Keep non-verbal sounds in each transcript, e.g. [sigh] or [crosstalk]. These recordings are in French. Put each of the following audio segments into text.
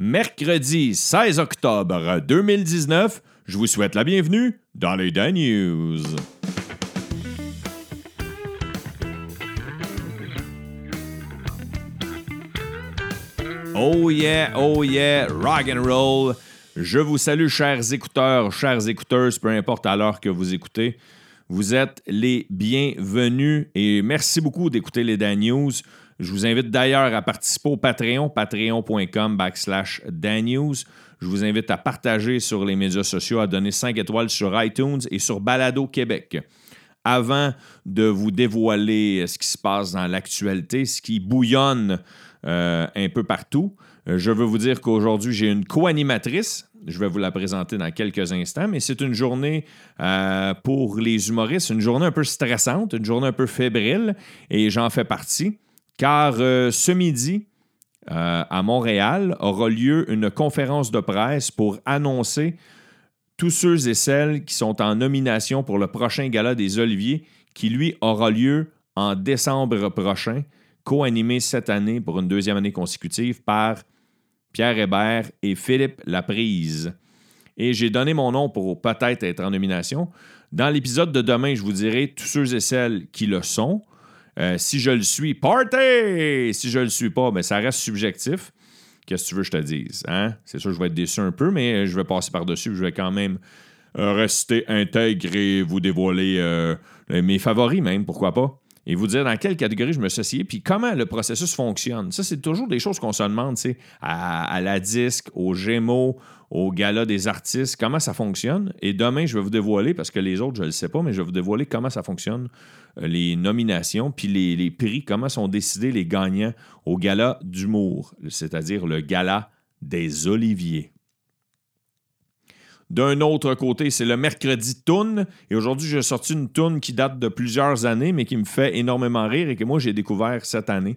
Mercredi 16 octobre 2019, je vous souhaite la bienvenue dans les Dan News. Oh yeah, oh yeah, rock and roll. Je vous salue, chers écouteurs, chers écouteurs, peu importe à l'heure que vous écoutez. Vous êtes les bienvenus et merci beaucoup d'écouter les Dan News. Je vous invite d'ailleurs à participer au Patreon, patreon.com backslash News. Je vous invite à partager sur les médias sociaux, à donner 5 étoiles sur iTunes et sur Balado Québec. Avant de vous dévoiler ce qui se passe dans l'actualité, ce qui bouillonne euh, un peu partout. Euh, je veux vous dire qu'aujourd'hui, j'ai une co-animatrice. Je vais vous la présenter dans quelques instants, mais c'est une journée euh, pour les humoristes, une journée un peu stressante, une journée un peu fébrile, et j'en fais partie, car ce midi, à Montréal, aura lieu une conférence de presse pour annoncer tous ceux et celles qui sont en nomination pour le prochain gala des Oliviers, qui lui aura lieu en décembre prochain co-animé cette année pour une deuxième année consécutive par Pierre Hébert et Philippe Laprise. Et j'ai donné mon nom pour peut-être être en nomination. Dans l'épisode de demain, je vous dirai tous ceux et celles qui le sont. Euh, si je le suis, party! Si je le suis pas, mais ben, ça reste subjectif. Qu'est-ce que tu veux que je te dise? Hein? C'est sûr, je vais être déçu un peu, mais je vais passer par-dessus. Je vais quand même euh, rester intègre et vous dévoiler euh, mes favoris, même, pourquoi pas et vous dire dans quelle catégorie je me suis puis comment le processus fonctionne. Ça, c'est toujours des choses qu'on se demande, tu sais, à, la disque, au Gémeaux, au gala des artistes, comment ça fonctionne. Et demain, je vais vous dévoiler, parce que les autres, je ne le sais pas, mais je vais vous dévoiler comment ça fonctionne, euh, les nominations, puis les, prix, comment sont décidés les gagnants au gala d'humour, c'est-à-dire le gala des Oliviers. D'un autre côté, c'est le mercredi toune. Et aujourd'hui, j'ai sorti une toune qui date de plusieurs années, mais qui me fait énormément rire et que moi, j'ai découvert cette année.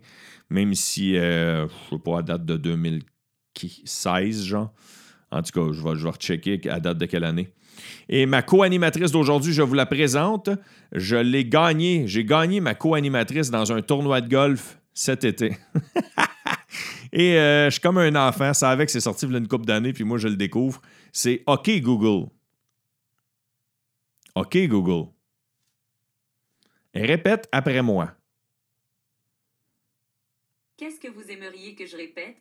Même si, euh, je ne sais pas, à date de 2016, genre. En tout cas, je vais, je vais rechecker à date de quelle année. Et ma co-animatrice d'aujourd'hui, je vous la présente. Je l'ai gagnée. J'ai gagné ma co-animatrice dans un tournoi de golf cet été. [laughs] Et euh, je suis comme un enfant, ça avec, c'est sorti il y a une couple d'années, puis moi je le découvre. C'est OK Google. OK Google. répète après moi. Qu'est-ce que vous aimeriez que je répète?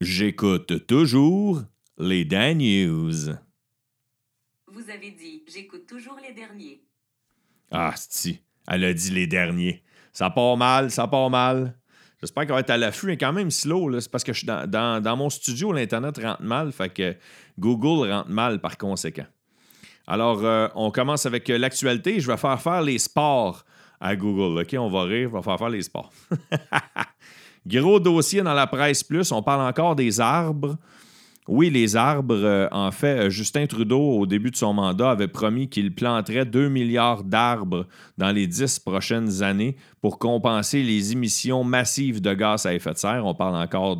J'écoute toujours les Dan News. Vous avez dit j'écoute toujours les derniers. Ah, si, elle a dit les derniers. Ça part mal, ça part mal. J'espère qu'elle va être à l'affût, mais quand même slow. C'est parce que je suis dans, mon studio, l'Internet rentre mal, fait que Google rentre mal par conséquent. Alors, euh, on commence avec l'actualité. Je vais faire faire les sports à Google. OK, on va rire, on va faire faire les sports. [laughs] Gros dossier dans la presse plus. On parle encore des arbres. Oui, les arbres. Euh, en fait, euh, Justin Trudeau, au début de son mandat, avait promis qu'il planterait 2 milliards d'arbres dans les 10 prochaines années pour compenser les émissions massives de gaz à effet de serre. On parle encore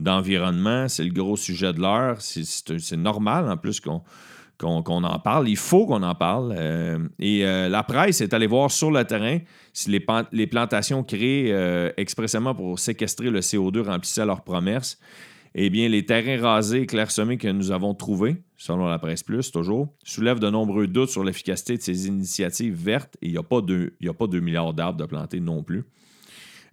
d'environnement. C'est le gros sujet de l'heure. C'est normal, en plus, qu'on en parle. Il faut qu'on en parle. Euh, et la presse est allée voir sur le terrain si les, les plantations créées expressément pour séquestrer le CO2 remplissaient leurs promesses eh bien, les terrains rasés et clairsemés que nous avons trouvés, selon la presse plus toujours, soulèvent de nombreux doutes sur l'efficacité de ces initiatives vertes et il n'y a, pas 2 milliards d'arbres de planter non plus.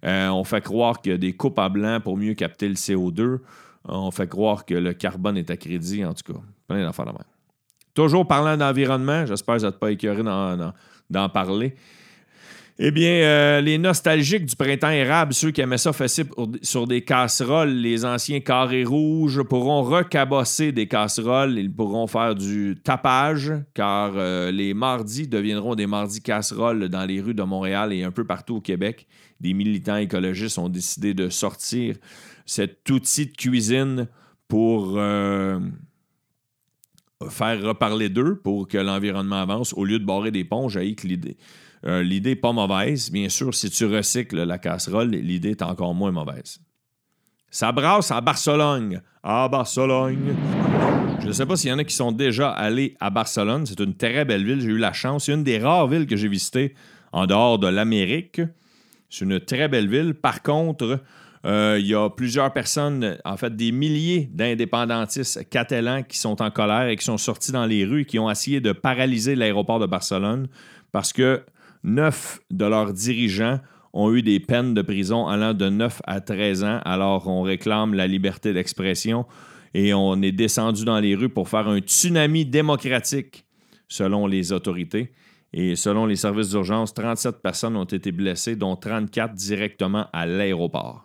Euh, on fait croire qu'il y a des coupes à blanc pour mieux capter le CO2. On fait croire que le carbone est à crédit, en tout cas. Plein d'affaires de même. Toujours parlant d'environnement, j'espère que vous n'êtes pas écœuré d'en parler. Eh bien, euh, les nostalgiques du printemps érable, ceux qui aimaient ça fesser sur des casseroles, les anciens carrés rouges pourront recabosser des casseroles. Ils pourront faire du tapage, car euh, les mardis deviendront des mardis casseroles dans les rues de Montréal et un peu partout au Québec. Des militants écologistes ont décidé de sortir cet outil de cuisine pour euh, faire reparler d'eux, pour que l'environnement avance, au lieu de barrer des ponts. J'ai que l'idée euh, l'idée n'est pas mauvaise. Bien sûr, si tu recycles la casserole, l'idée est encore moins mauvaise. Ça brasse à Barcelone. À Barcelone. Je ne sais pas s'il y en a qui sont déjà allés à Barcelone. C'est une très belle ville. J'ai eu la chance. C'est une des rares villes que j'ai visitées en dehors de l'Amérique. C'est une très belle ville. Par contre, Euh, il y a plusieurs personnes, en fait des milliers d'indépendantistes catalans qui sont en colère et qui sont sortis dans les rues et qui ont essayé de paralyser l'aéroport de Barcelone parce que neuf de leurs dirigeants ont eu des peines de prison allant de 9 à 13 ans. Alors on réclame la liberté d'expression et on est descendu dans les rues pour faire un tsunami démocratique selon les autorités. Et selon les services d'urgence, 37 personnes ont été blessées, dont 34 directement à l'aéroport.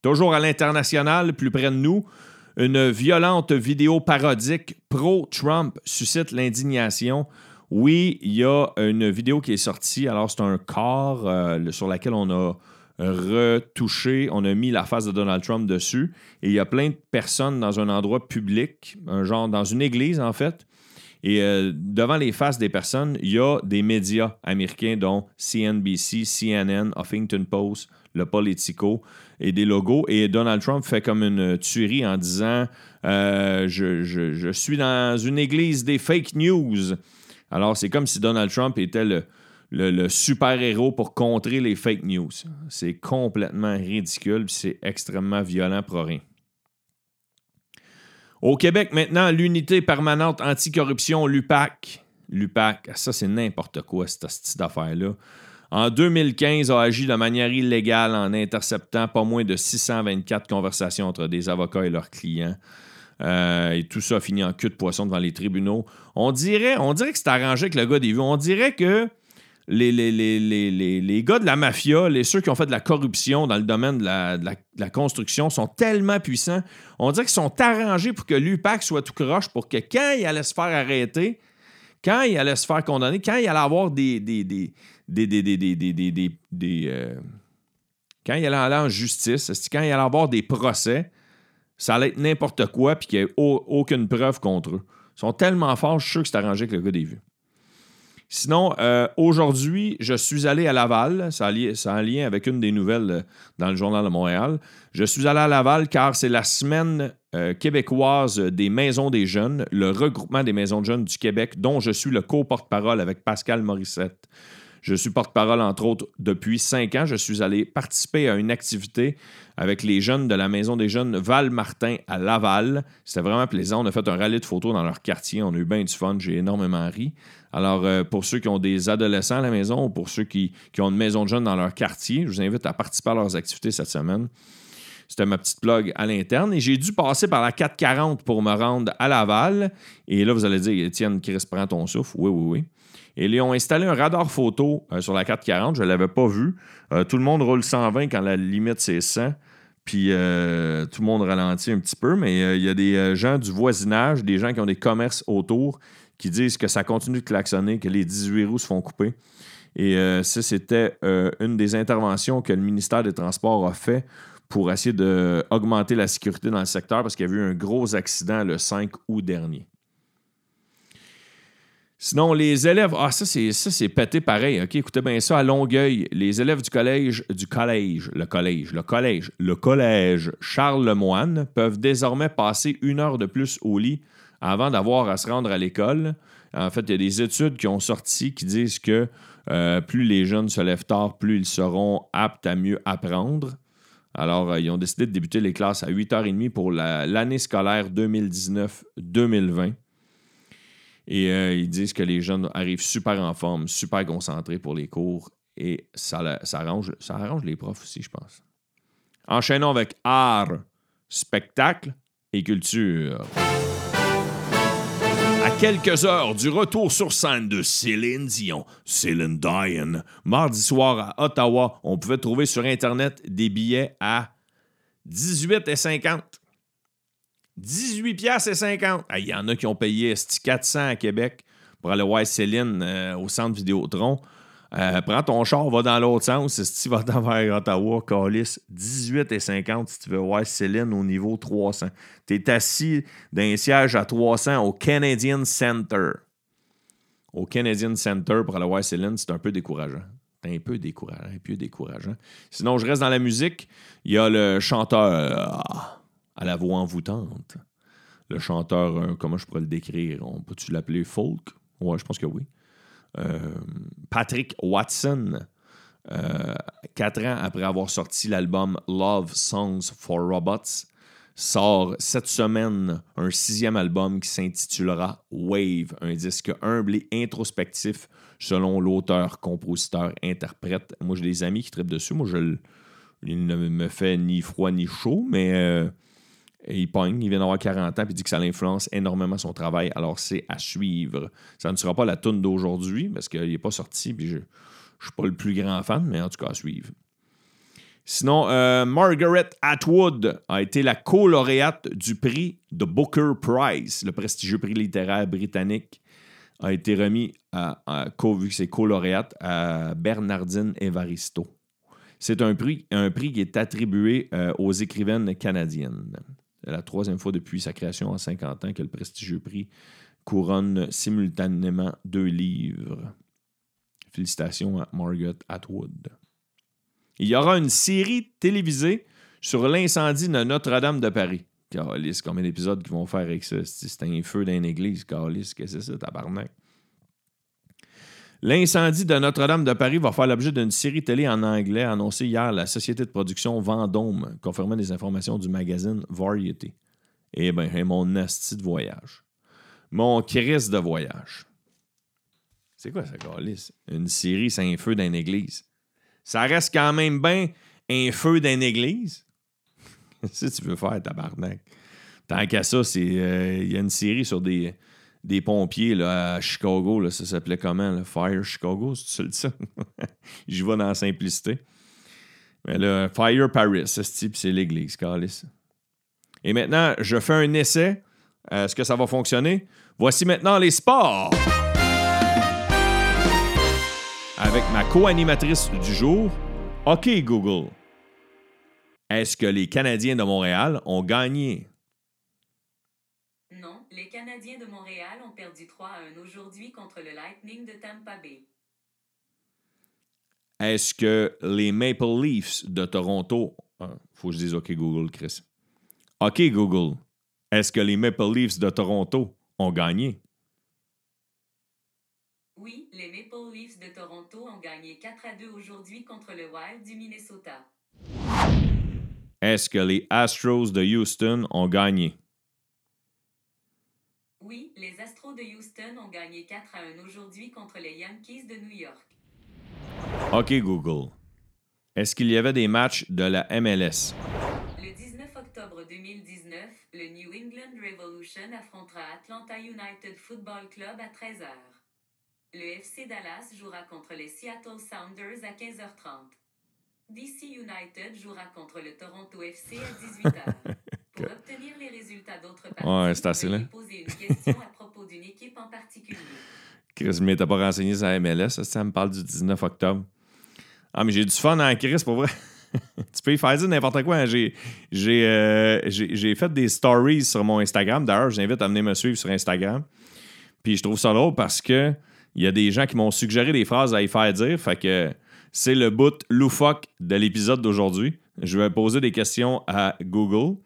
Toujours à l'international, plus près de nous, une violente vidéo parodique pro-Trump suscite l'indignation. Oui, il y a une vidéo qui est sortie. Alors, c'est un corps euh, sur lequel on a retouché, on a mis la face de Donald Trump dessus. Et il y a plein de personnes dans un endroit public, un genre dans une église en fait. Et euh, devant les faces des personnes, il y a des médias américains, dont CNBC, CNN, Huffington Post, le Politico et des logos. Et Donald Trump fait comme une tuerie en disant euh, je, suis dans une église des fake news. Alors, c'est comme si Donald Trump était le, super-héros pour contrer les fake news. C'est complètement ridicule, c'est extrêmement violent pour rien. Au Québec, maintenant, l'unité permanente anticorruption, l'UPAC. L'UPAC, ça, c'est n'importe quoi, cette, cette affaire-là en 2015, a agi de manière illégale en interceptant pas moins de 624 conversations entre des avocats et leurs clients. Euh, et tout ça a fini en queue de poisson devant les tribunaux. On dirait, on dirait que c'est arrangé avec le gars des vues. On dirait que les, les, gars de la mafia, les ceux qui ont fait de la corruption dans le domaine de la, construction, sont tellement puissants. On dirait qu'ils sont arrangés pour que l'UPAC soit tout croche, pour que quand il allait se faire arrêter, quand il allait se faire condamner, quand il allait avoir des, des, euh, quand il allait aller en justice, quand il allait avoir des procès, ça allait être n'importe quoi puis qu'il n'y ait aucune preuve contre eux. Ils sont tellement forts, je suis sûr que c'est arrangé avec le gars des vues. Sinon, euh, aujourd'hui, je suis allé à Laval. Ça a, un lien avec une des nouvelles euh, dans le Journal de Montréal. Je suis allé à Laval car c'est la semaine québécoise des maisons des jeunes, le regroupement des maisons de jeunes du Québec, dont je suis le co-porte-parole avec Pascal Morissette. Je suis porte-parole, entre autres, depuis cinq ans. Je suis allé participer à une activité avec les jeunes de la Maison des jeunes Val-Martin à Laval. C'était vraiment plaisant. On a fait un rallye de photos dans leur quartier. On a eu bien du fun. J'ai énormément ri. Alors, euh, pour ceux qui ont des adolescents à la maison ou pour ceux qui, ont une maison de jeunes dans leur quartier, je vous invite à participer à leurs activités cette semaine. C'était ma petite plug à l'interne. Et j'ai dû passer par la 440 pour me rendre à Laval. Et là, vous allez dire, Étienne, Chris, prends ton souffle. Oui, oui, oui. Ils ont installé un radar photo euh, sur la 440. Je ne l'avais pas vu. Euh, tout le monde roule 120 quand la limite c'est 100. Puis euh, tout le monde ralentit un petit peu, mais il y a des gens du voisinage, des gens qui ont des commerces autour, qui disent que ça continue de klaxonner, que les 18 roues se font couper. Et ça, c'était une des interventions que le ministère des Transports a fait pour essayer d'augmenter la sécurité dans le secteur parce qu'il y a eu un gros accident le 5 août dernier. Sinon, les élèves, ah, ça, c'est, ça, c'est pété pareil. OK, écoutez bien ça, à Longueuil, les élèves du collège, du collège, le collège, le collège, le collège Charles Lemoine peuvent désormais passer une heure de plus au lit avant d'avoir à se rendre à l'école. En fait, il y a des études qui ont sorti qui disent que euh, plus les jeunes se lèvent tard, plus ils seront aptes à mieux apprendre. Alors, euh, ils ont décidé de débuter les classes à 8h30 pour l'année scolaire 2019-2020. Et euh, ils disent que les jeunes arrivent super en forme, super concentrés pour les cours. Et ça, ça, arrange, ça arrange les profs aussi, je pense. Enchaînons avec art, spectacle et culture. À quelques heures du retour sur scène de Céline Dion, Céline Dion, mardi soir à Ottawa, on pouvait trouver sur Internet des billets à 18,50 18 pièces et 50. Il y en a qui ont payé 400 à Québec pour aller voir Céline euh, au centre Vidéotron. Euh, prends ton char, va dans l'autre sens. Si tu vas vers Ottawa, Calis, 18 et 50 si tu veux voir Céline au niveau 300. Tu es assis d'un siège à 300 au Canadian Center. Au Canadian Center pour aller voir Céline, c'est un peu décourageant. C'est un peu décourageant, un peu décourageant. Sinon, je reste dans la musique. Il y a le chanteur à la voix envoûtante. Le chanteur, euh, comment je pourrais le décrire? On peut-tu l'appeler folk? Ouais, je pense que oui. Euh, Patrick Watson euh, quatre ans après avoir sorti l'album Love Songs for Robots, sort cette semaine un sixième album qui s'intitulera Wave, un disque humble et introspectif selon l'auteur, compositeur, interprète. Moi, j'ai des amis qui tripent dessus. Moi, je, il ne me fait ni froid ni chaud, mais il pogne. Il vient d'avoir 40 ans et il dit que ça l'influence énormément son travail. Alors, c'est à suivre. Ça ne sera pas la tune d'aujourd'hui parce qu'il n'est pas sorti. Puis je ne suis pas le plus grand fan, mais en tout cas, à suivre. Sinon, euh, Margaret Atwood a été la co-lauréate du prix de Booker Prize, le prestigieux prix littéraire britannique a été remis à, vu que c'est co-lauréate à Bernardine Evaristo. C'est un prix, un prix qui est attribué euh, aux écrivaines canadiennes. La troisième fois depuis sa création en 50 ans que le prestigieux prix couronne simultanément deux livres. Félicitations à Margaret Atwood. Il y aura une série télévisée sur l'incendie de Notre-Dame de Paris. Carlis, combien d'épisodes qu'ils vont faire avec ça? C'est un feu dans une église, Carlis, qu'est-ce que c'est ça, tabarnak? L'incendie de Notre-Dame de Paris va faire l'objet d'une série télé en anglais annoncée hier la société de production Vendôme, confirmant des informations du magazine Variety. Eh bien, mon asti de voyage. Mon crise de voyage. C'est quoi ça, Carlis? Une série, c'est un feu dans une église. Ça reste quand même bien un feu dans une église? [laughs] si tu veux faire, tabarnak. Tant qu'à ça. Euh, il y a une série sur des, des pompiers là, à Chicago. Là, ça s'appelait comment? Fire Chicago, c'est ça? [laughs] J'y vais dans la simplicité. Mais là, Fire Paris, c'est l'église, Carlis. Et maintenant, je fais un essai. Est-ce que ça va fonctionner? Voici maintenant les sports. Avec ma co-animatrice du jour, OK Google. Est-ce que les Canadiens de Montréal ont gagné? Non, les Canadiens de Montréal ont perdu 3 à 1 aujourd'hui contre le Lightning de Tampa Bay. Est-ce que les Maple Leafs de Toronto. Ah, faut que je dise OK Google, Chris. OK Google. Est-ce que les Maple Leafs de Toronto ont gagné? Oui, les Maple Leafs de Toronto ont gagné 4 à 2 aujourd'hui contre le Wild du Minnesota. Est-ce que les Astros de Houston ont gagné? Oui, les Astros de Houston ont gagné 4 à 1 aujourd'hui contre les Yankees de New York. OK, Google. Est-ce qu'il y avait des matchs de la MLS? Le 19 octobre 2019, le New England Revolution affrontera Atlanta United Football Club à 13h. Le FC Dallas jouera contre les Seattle Sounders à 15h30. DC United jouera contre le Toronto FC à 18h. Pour obtenir les résultats d'autres ouais, c'est assez là. poser une question à propos d'une équipe en particulier. Chris, mais t'as pas renseigné sur la MLS, ça, ça me parle du 19 octobre. Ah, mais j'ai du fun en Chris, pour vrai. [laughs] tu peux y faire dire n'importe quoi. Hein. J'ai, j'ai, euh, j'ai, j'ai fait des stories sur mon Instagram. D'ailleurs, j'invite à venir me suivre sur Instagram. Puis je trouve ça drôle parce que il y a des gens qui m'ont suggéré des phrases à y faire dire. Fait que c'est le bout loufoque de l'épisode d'aujourd'hui. Je vais poser des questions à Google.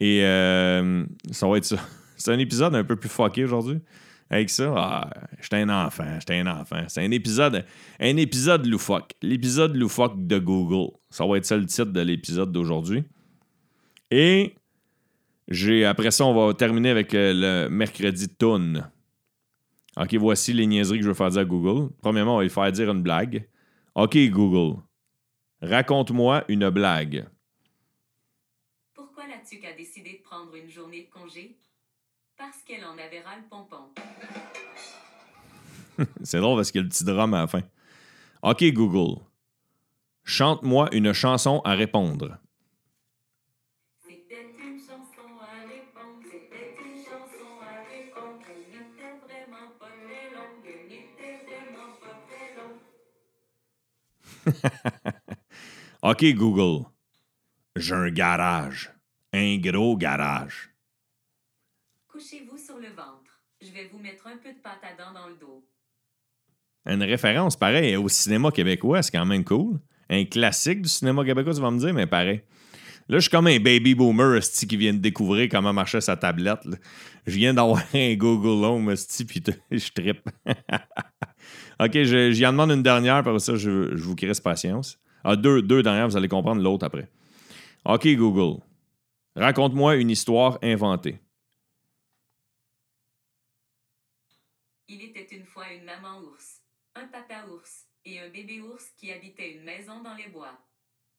Et euh, ça va être ça. [laughs] C'est un épisode un peu plus fucké aujourd'hui. Avec ça, ah, j'étais un enfant, j'étais un enfant. C'est un épisode, un épisode loufoque. L'épisode loufoque de Google. Ça va être ça le titre de l'épisode d'aujourd'hui. Et j'ai après ça, on va terminer avec euh, le mercredi tune. OK, voici les niaiseries que je veux faire dire à Google. Premièrement, on va lui faire dire une blague. OK, Google, raconte-moi une blague. Tuque a décidé de prendre une journée de congé? Parce qu'elle en avait ras le pompon. [laughs] C'est drôle parce qu'il y a le petit drame à la fin. OK, Google, chante-moi une chanson à répondre. [laughs] OK, Google, j'ai un garage. Un gros garage. Couchez-vous sur le ventre. Je vais vous mettre un peu de pâte à dents dans le dos. Une référence, pareil, au cinéma québécois, c'est quand même cool. Un classique du cinéma québécois, tu vas me dire, mais pareil. Là, je suis comme un baby boomer qui vient de découvrir comment marchait sa tablette. là. Je viens d'avoir [laughs] un Google Home, esti, puis [laughs] je trippe. [laughs] OK, j'y en demande une dernière, par ça, je, je vous crisse patience. Ah, deux, deux dernières, vous allez comprendre l'autre après. OK, Google. Raconte-moi une histoire inventée. Il était une fois une maman ours, un papa ours et un bébé ours qui habitaient une maison dans les bois.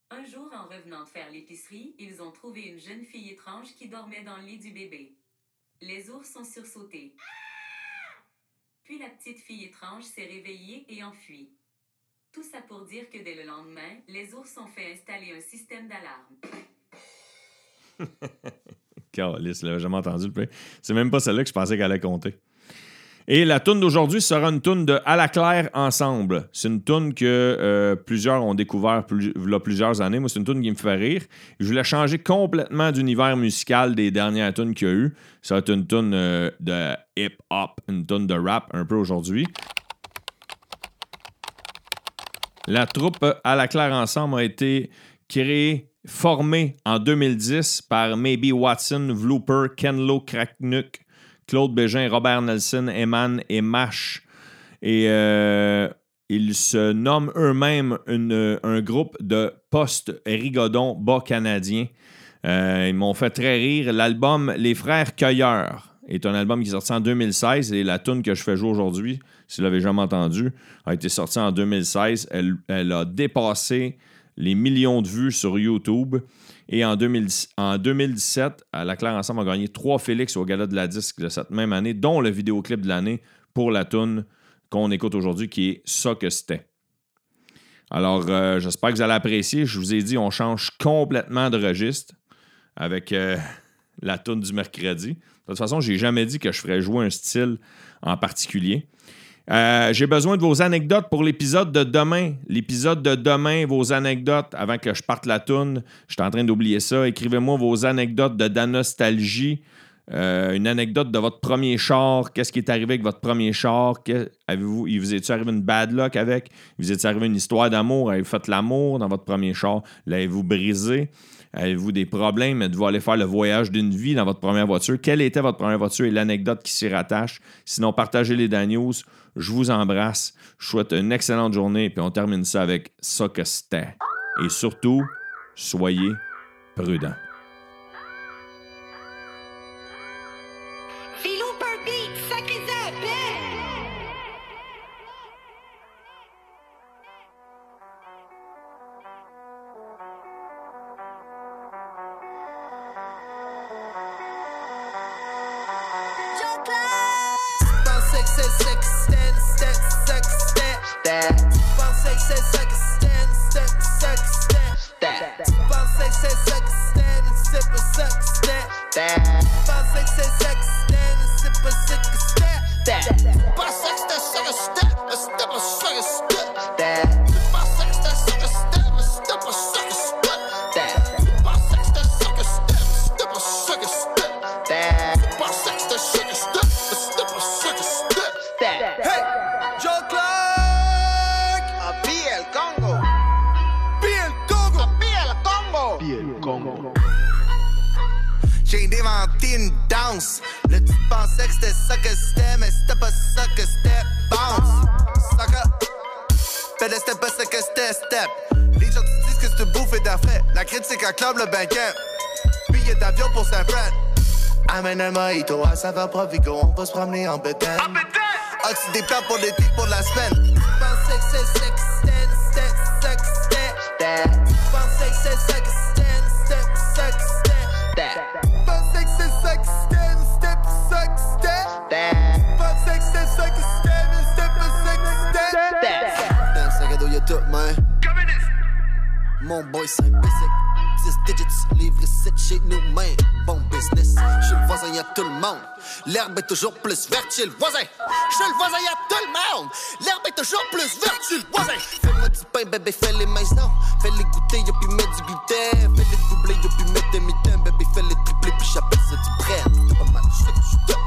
Un jour, en revenant faire l'épicerie, ils ont trouvé une jeune fille étrange qui dormait dans le lit du bébé. Les ours ont sursauté. Puis la petite fille étrange s'est réveillée et enfuie. Tout ça pour dire que dès le lendemain, les ours ont fait installer un système d'alarme. [laughs] Calice, là, jamais entendu le. C'est même pas celle-là que je pensais qu'elle allait compter. Et la toune d'aujourd'hui sera une toune de À la claire ensemble. C'est une toune que euh, plusieurs ont découvert il plusieurs années. Moi, c'est une toune qui me fait rire. Je voulais changer complètement d'univers musical des dernières tunes qu'il y a eu. Ça va être une toune euh, de hip-hop, une toune de rap un peu aujourd'hui. La troupe À la claire ensemble a été créée, formée en 2010 par Maybe Watson, Vlooper, Kenlo Kraknuk, Claude Bégin, Robert Nelson, Eman et Mash. Et euh, ils se nomment eux-mêmes un groupe de post-rigodon bas canadiens. Euh, ils m'ont fait très rire. L'album Les Frères Cueilleurs est un album qui est sorti en 2016 et la tune que je fais jouer aujourd'hui, si vous l'avez jamais entendu, a été sortie en 2016. Elle, elle a dépassé les millions de vues sur YouTube. Et en, 2000 en 2017, à La Claire Ensemble a gagné trois Félix au Gala de la Disque de cette même année, dont le vidéoclip de l'année pour la tune qu'on écoute aujourd'hui, qui est Ça que c'était. Alors, euh, j'espère que vous allez apprécier. Je vous ai dit, on change complètement de registre avec euh, la tune du mercredi. De toute façon, j'ai jamais dit que je ferais jouer un style en particulier. Euh, j'ai besoin de vos anecdotes pour l'épisode de demain. L'épisode de demain, vos anecdotes avant que je parte la toune. Je suis en train d'oublier ça. Écrivez-moi vos anecdotes de Danostalgie. Euh, une anecdote de votre premier char. Qu'est-ce qui est arrivé avec votre premier char? Avez-vous, il vous est-il arrivé une bad luck avec? Il vous est arrivé une histoire d'amour? Avez-vous fait l'amour dans votre premier char? L'avez-vous brisé? Avez-vous des problèmes? Êtes-vous allé faire le voyage d'une vie dans votre première voiture? Quelle était votre première voiture et l'anecdote qui s'y rattache? Sinon, partagez les Dan News. Je vous embrasse. Je souhaite une excellente journée. Puis on termine ça avec ça que c'était. Et surtout, soyez prudents. C'était, mais c'était pas ça que c'était. Bounce, sucker. C'était pas ça que c'était, step. Les gens te disent que c'est une bouffée d'affaires. La critique acclame le banquet. Billet d'avion pour Saint-Fran. Amène un mojito à saveur Provigo, on va se promener en bétail. Oxy des plans pour l'été, pour la semaine. Pensais que c'est c'était, c'était ça que c'était. Pensais que c'est ça que c'était, Mon boy, c'est basic. 10 digits, livre 7 chez nous, man. Bon business. Chez le voisin, y'a tout le monde. L'herbe est toujours plus verte chez le voisin. Chez le voisin, y'a tout le monde. L'herbe est toujours plus verte chez le voisin. Fais-moi du pain, bébé, fais les maisons. Fais-les goûter, y'a puis mettre du gluten. Fais-les doubler, y'a puis mettre des mitaines. Bébé, fais-les tripler, puis j'appelle ça du bread. Pas mal ça que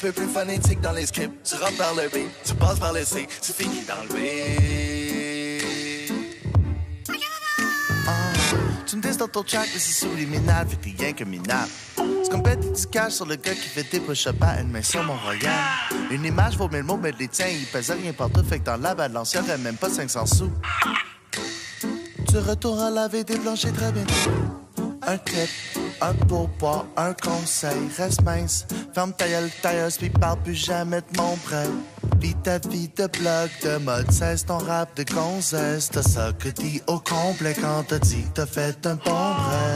Peu plus phonétique dans les scripts. Tu rentres par le B, tu passes par le C, tu finis dans le B. Ah, tu me dis dans ton track, mais c'est subliminal, fait que t'es rien que minable. Comme bête du cash sur le gars qui fait des push-ups à une main sur mon royal. Une image vaut mille mots, mais les tiens, ils pèsent rien partout, fait que dans la balance, y'aurait même pas 500 sous. Tu retournes à laver des planchers très bien. Un clip, un pourboire, un conseil, reste mince. Ferme ta gueule, tailleuse, puis parle plus jamais de mon prêt. Vis ta vie de blog, de mode, cesse ton rap de gonzesse. T'as ça que dit au complet quand t'as dit t'as fait un bon break.